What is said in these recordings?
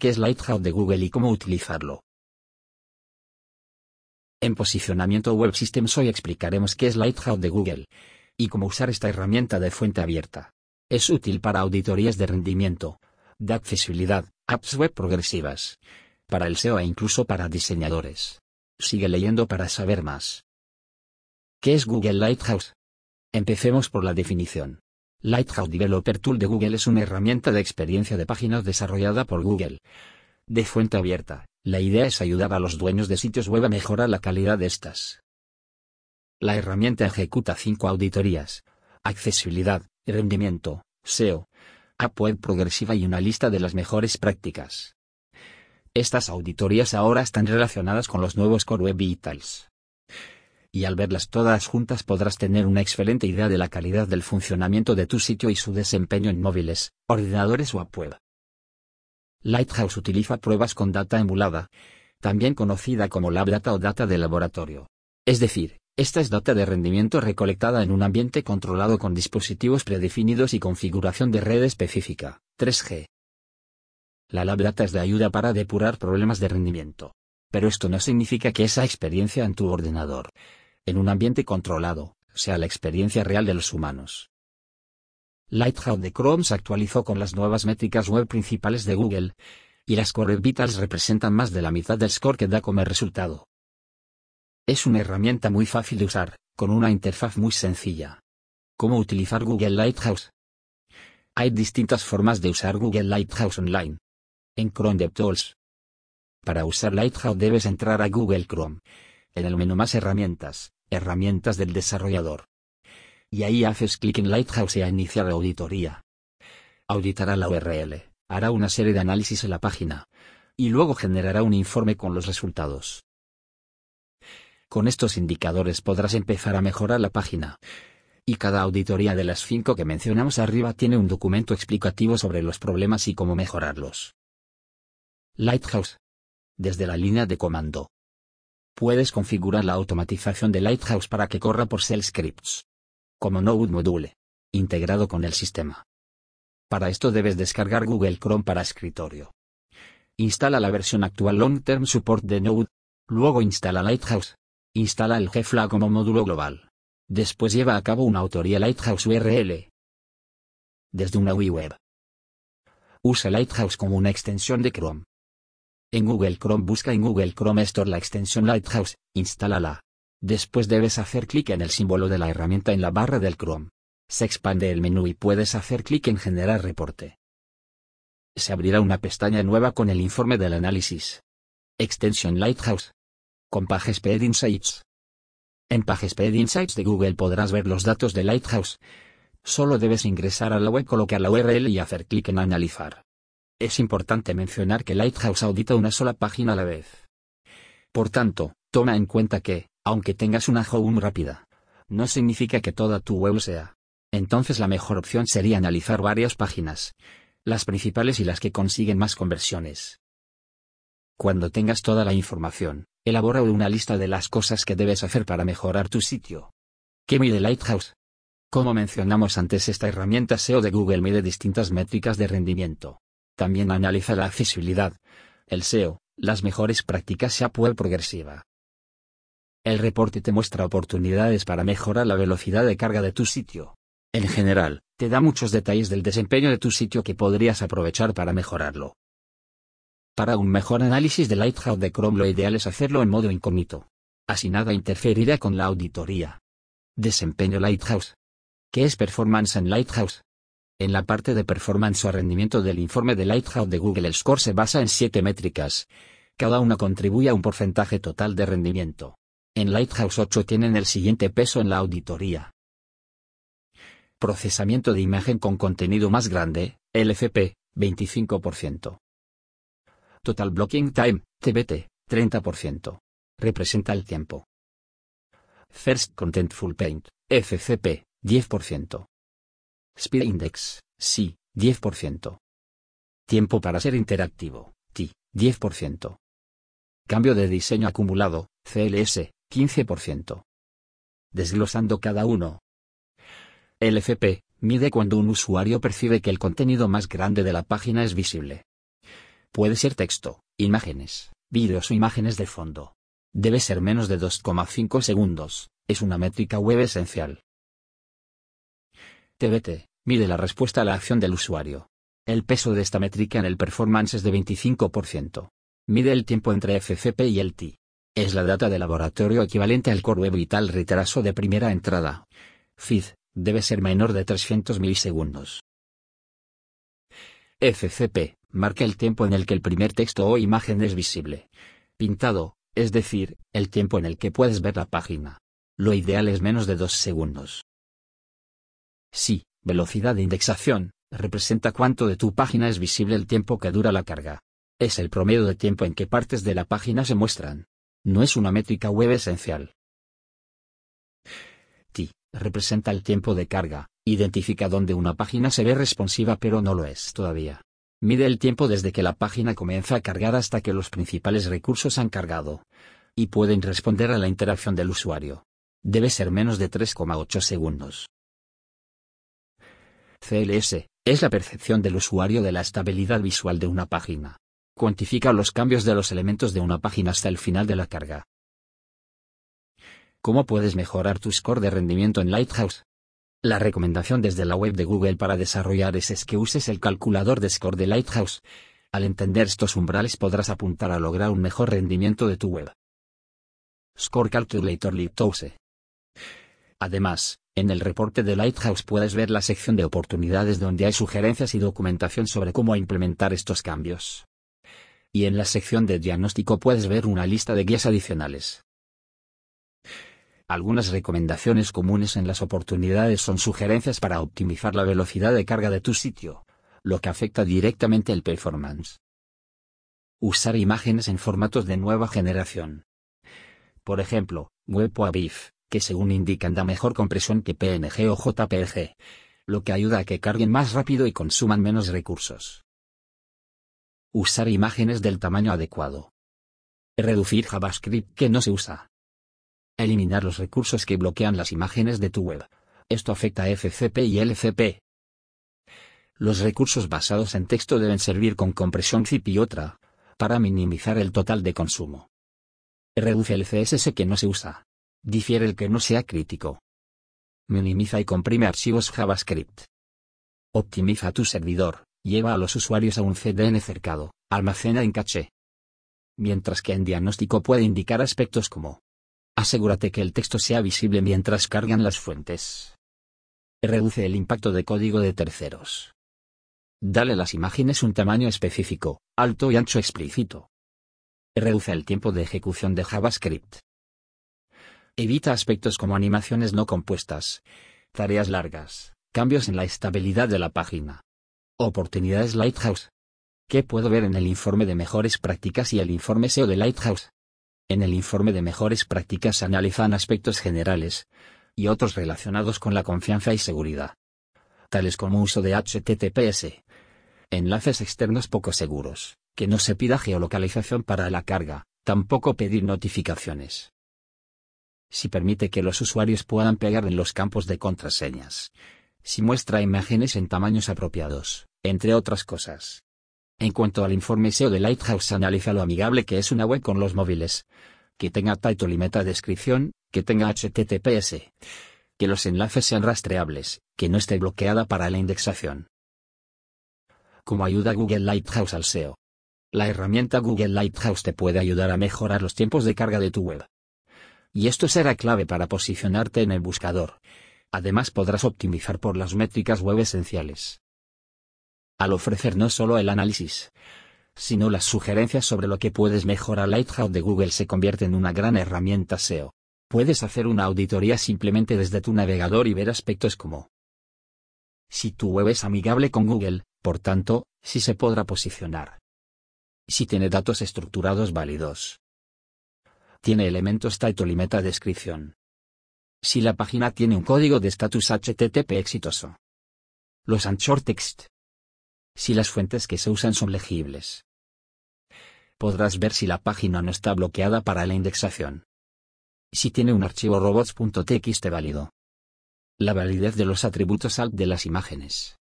qué es Lighthouse de Google y cómo utilizarlo. En Posicionamiento Web Systems hoy explicaremos qué es Lighthouse de Google y cómo usar esta herramienta de fuente abierta. Es útil para auditorías de rendimiento, de accesibilidad, apps web progresivas, para el SEO e incluso para diseñadores. Sigue leyendo para saber más. ¿Qué es Google Lighthouse? Empecemos por la definición. Lighthouse Developer Tool de Google es una herramienta de experiencia de páginas desarrollada por Google. De fuente abierta, la idea es ayudar a los dueños de sitios web a mejorar la calidad de estas. La herramienta ejecuta cinco auditorías. Accesibilidad, rendimiento, SEO, app web progresiva y una lista de las mejores prácticas. Estas auditorías ahora están relacionadas con los nuevos Core Web Vitals y al verlas todas juntas podrás tener una excelente idea de la calidad del funcionamiento de tu sitio y su desempeño en móviles, ordenadores o app web. Lighthouse utiliza pruebas con data emulada, también conocida como lab data o data de laboratorio. Es decir, esta es data de rendimiento recolectada en un ambiente controlado con dispositivos predefinidos y configuración de red específica, 3G. La lab data es de ayuda para depurar problemas de rendimiento. Pero esto no significa que esa experiencia en tu ordenador en un ambiente controlado, sea la experiencia real de los humanos. Lighthouse de Chrome se actualizó con las nuevas métricas web principales de Google, y las Core Vitals representan más de la mitad del score que da como resultado. Es una herramienta muy fácil de usar, con una interfaz muy sencilla. ¿Cómo utilizar Google Lighthouse? Hay distintas formas de usar Google Lighthouse Online. En Chrome DevTools. Para usar Lighthouse debes entrar a Google Chrome en el menú Más herramientas, herramientas del desarrollador. Y ahí haces clic en Lighthouse y a iniciar la auditoría. Auditará la URL, hará una serie de análisis en la página, y luego generará un informe con los resultados. Con estos indicadores podrás empezar a mejorar la página. Y cada auditoría de las cinco que mencionamos arriba tiene un documento explicativo sobre los problemas y cómo mejorarlos. Lighthouse. Desde la línea de comando, puedes configurar la automatización de Lighthouse para que corra por Shell Scripts. Como Node Module. Integrado con el sistema. Para esto debes descargar Google Chrome para escritorio. Instala la versión actual Long Term Support de Node. Luego instala Lighthouse. Instala el GFLA como módulo global. Después lleva a cabo una autoría Lighthouse URL. Desde una UI web. Usa Lighthouse como una extensión de Chrome. En Google Chrome busca en Google Chrome Store la extensión Lighthouse, instálala. Después debes hacer clic en el símbolo de la herramienta en la barra del Chrome. Se expande el menú y puedes hacer clic en Generar reporte. Se abrirá una pestaña nueva con el informe del análisis. Extensión Lighthouse. Con PageSpeed Insights. En PageSpeed Insights de Google podrás ver los datos de Lighthouse. Solo debes ingresar a la web, colocar la URL y hacer clic en Analizar. Es importante mencionar que Lighthouse audita una sola página a la vez. Por tanto, toma en cuenta que, aunque tengas una home rápida, no significa que toda tu web sea. Entonces la mejor opción sería analizar varias páginas, las principales y las que consiguen más conversiones. Cuando tengas toda la información, elabora una lista de las cosas que debes hacer para mejorar tu sitio. ¿Qué mide Lighthouse? Como mencionamos antes, esta herramienta SEO de Google mide distintas métricas de rendimiento. También analiza la accesibilidad, el SEO, las mejores prácticas app web progresiva. El reporte te muestra oportunidades para mejorar la velocidad de carga de tu sitio. En general, te da muchos detalles del desempeño de tu sitio que podrías aprovechar para mejorarlo. Para un mejor análisis de Lighthouse de Chrome lo ideal es hacerlo en modo incógnito. Así nada interferirá con la auditoría. Desempeño Lighthouse. ¿Qué es performance en Lighthouse? En la parte de performance o rendimiento del informe de Lighthouse de Google el score se basa en siete métricas. Cada una contribuye a un porcentaje total de rendimiento. En Lighthouse 8 tienen el siguiente peso en la auditoría. Procesamiento de imagen con contenido más grande, LFP, 25%. Total Blocking Time, TBT, 30%. Representa el tiempo. First Contentful Paint, FCP, 10%. Speed Index, sí, 10%. Tiempo para ser interactivo, TI, 10%. Cambio de diseño acumulado, CLS, 15%. Desglosando cada uno. LFP, mide cuando un usuario percibe que el contenido más grande de la página es visible. Puede ser texto, imágenes, vídeos o imágenes de fondo. Debe ser menos de 2,5 segundos, es una métrica web esencial. TBT, mide la respuesta a la acción del usuario. El peso de esta métrica en el performance es de 25%. Mide el tiempo entre FCP y el T. Es la data de laboratorio equivalente al core web vital retraso de primera entrada. FID, debe ser menor de 300 milisegundos. FCP, marca el tiempo en el que el primer texto o imagen es visible. Pintado, es decir, el tiempo en el que puedes ver la página. Lo ideal es menos de 2 segundos. Si, velocidad de indexación, representa cuánto de tu página es visible el tiempo que dura la carga. Es el promedio de tiempo en que partes de la página se muestran. No es una métrica web esencial. T representa el tiempo de carga, identifica dónde una página se ve responsiva pero no lo es todavía. Mide el tiempo desde que la página comienza a cargar hasta que los principales recursos han cargado. Y pueden responder a la interacción del usuario. Debe ser menos de 3,8 segundos. CLS, es la percepción del usuario de la estabilidad visual de una página. Cuantifica los cambios de los elementos de una página hasta el final de la carga. ¿Cómo puedes mejorar tu score de rendimiento en Lighthouse? La recomendación desde la web de Google para desarrollar es, que uses el calculador de score de Lighthouse. Al entender estos umbrales podrás apuntar a lograr un mejor rendimiento de tu web. Score Calculator Lighthouse. Además, en el reporte de Lighthouse puedes ver la sección de oportunidades donde hay sugerencias y documentación sobre cómo implementar estos cambios. Y en la sección de diagnóstico puedes ver una lista de guías adicionales. Algunas recomendaciones comunes en las oportunidades son sugerencias para optimizar la velocidad de carga de tu sitio, lo que afecta directamente el performance. Usar imágenes en formatos de nueva generación. Por ejemplo, WebWAVIF, que según indican da mejor compresión que PNG o JPG, lo que ayuda a que carguen más rápido y consuman menos recursos. Usar imágenes del tamaño adecuado. Reducir JavaScript que no se usa. Eliminar los recursos que bloquean las imágenes de tu web. Esto afecta a FCP y LCP. Los recursos basados en texto deben servir con compresión zip y otra, para minimizar el total de consumo. Reduce el CSS que no se usa. Difiere el que no sea crítico. Minimiza y comprime archivos JavaScript. Optimiza tu servidor, lleva a los usuarios a un CDN cercado, almacena en caché. Mientras que en diagnóstico puede indicar aspectos como Asegúrate que el texto sea visible mientras cargan las fuentes. Reduce el impacto de código de terceros. Dale las imágenes un tamaño específico, alto y ancho explícito. Reduce el tiempo de ejecución de JavaScript. Evita aspectos como animaciones no compuestas, tareas largas, cambios en la estabilidad de la página. Oportunidades Lighthouse. ¿Qué puedo ver en el informe de mejores prácticas y el informe SEO de Lighthouse? En el informe de mejores prácticas analizan aspectos generales y otros relacionados con la confianza y seguridad, tales como uso de HTTPS, enlaces externos poco seguros, que no se pida geolocalización para la carga, tampoco pedir notificaciones. Si permite que los usuarios puedan pegar en los campos de contraseñas. Si muestra imágenes en tamaños apropiados, entre otras cosas. En cuanto al informe SEO de Lighthouse analiza lo amigable que es una web con los móviles. Que tenga title y meta descripción, que tenga HTTPS. Que los enlaces sean rastreables, que no esté bloqueada para la indexación. Como ayuda Google Lighthouse al SEO. La herramienta Google Lighthouse te puede ayudar a mejorar los tiempos de carga de tu web. Y esto será clave para posicionarte en el buscador. Además podrás optimizar por las métricas web esenciales al ofrecer no solo el análisis, sino las sugerencias sobre lo que puedes mejorar. Lighthouse de Google se convierte en una gran herramienta SEO. Puedes hacer una auditoría simplemente desde tu navegador y ver aspectos como si tu web es amigable con Google, por tanto, si se podrá posicionar. Si tiene datos estructurados válidos. Tiene elementos title y meta descripción. Si la página tiene un código de estatus HTTP exitoso. Los anchor text si las fuentes que se usan son legibles. Podrás ver si la página no está bloqueada para la indexación. Si tiene un archivo robots.txt válido. La validez de los atributos alt de las imágenes.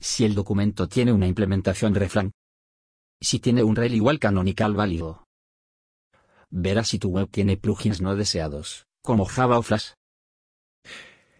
Si el documento tiene una implementación reflang. si tiene un rel igual canonical válido. Verás si tu web tiene plugins no deseados, como Java o Flash.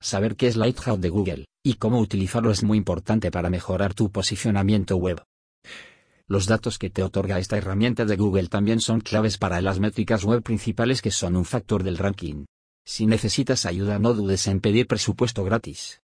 Saber qué es Lighthouse de Google, y cómo utilizarlo es muy importante para mejorar tu posicionamiento web. Los datos que te otorga esta herramienta de Google también son claves para las métricas web principales que son un factor del ranking. Si necesitas ayuda no dudes en pedir presupuesto gratis.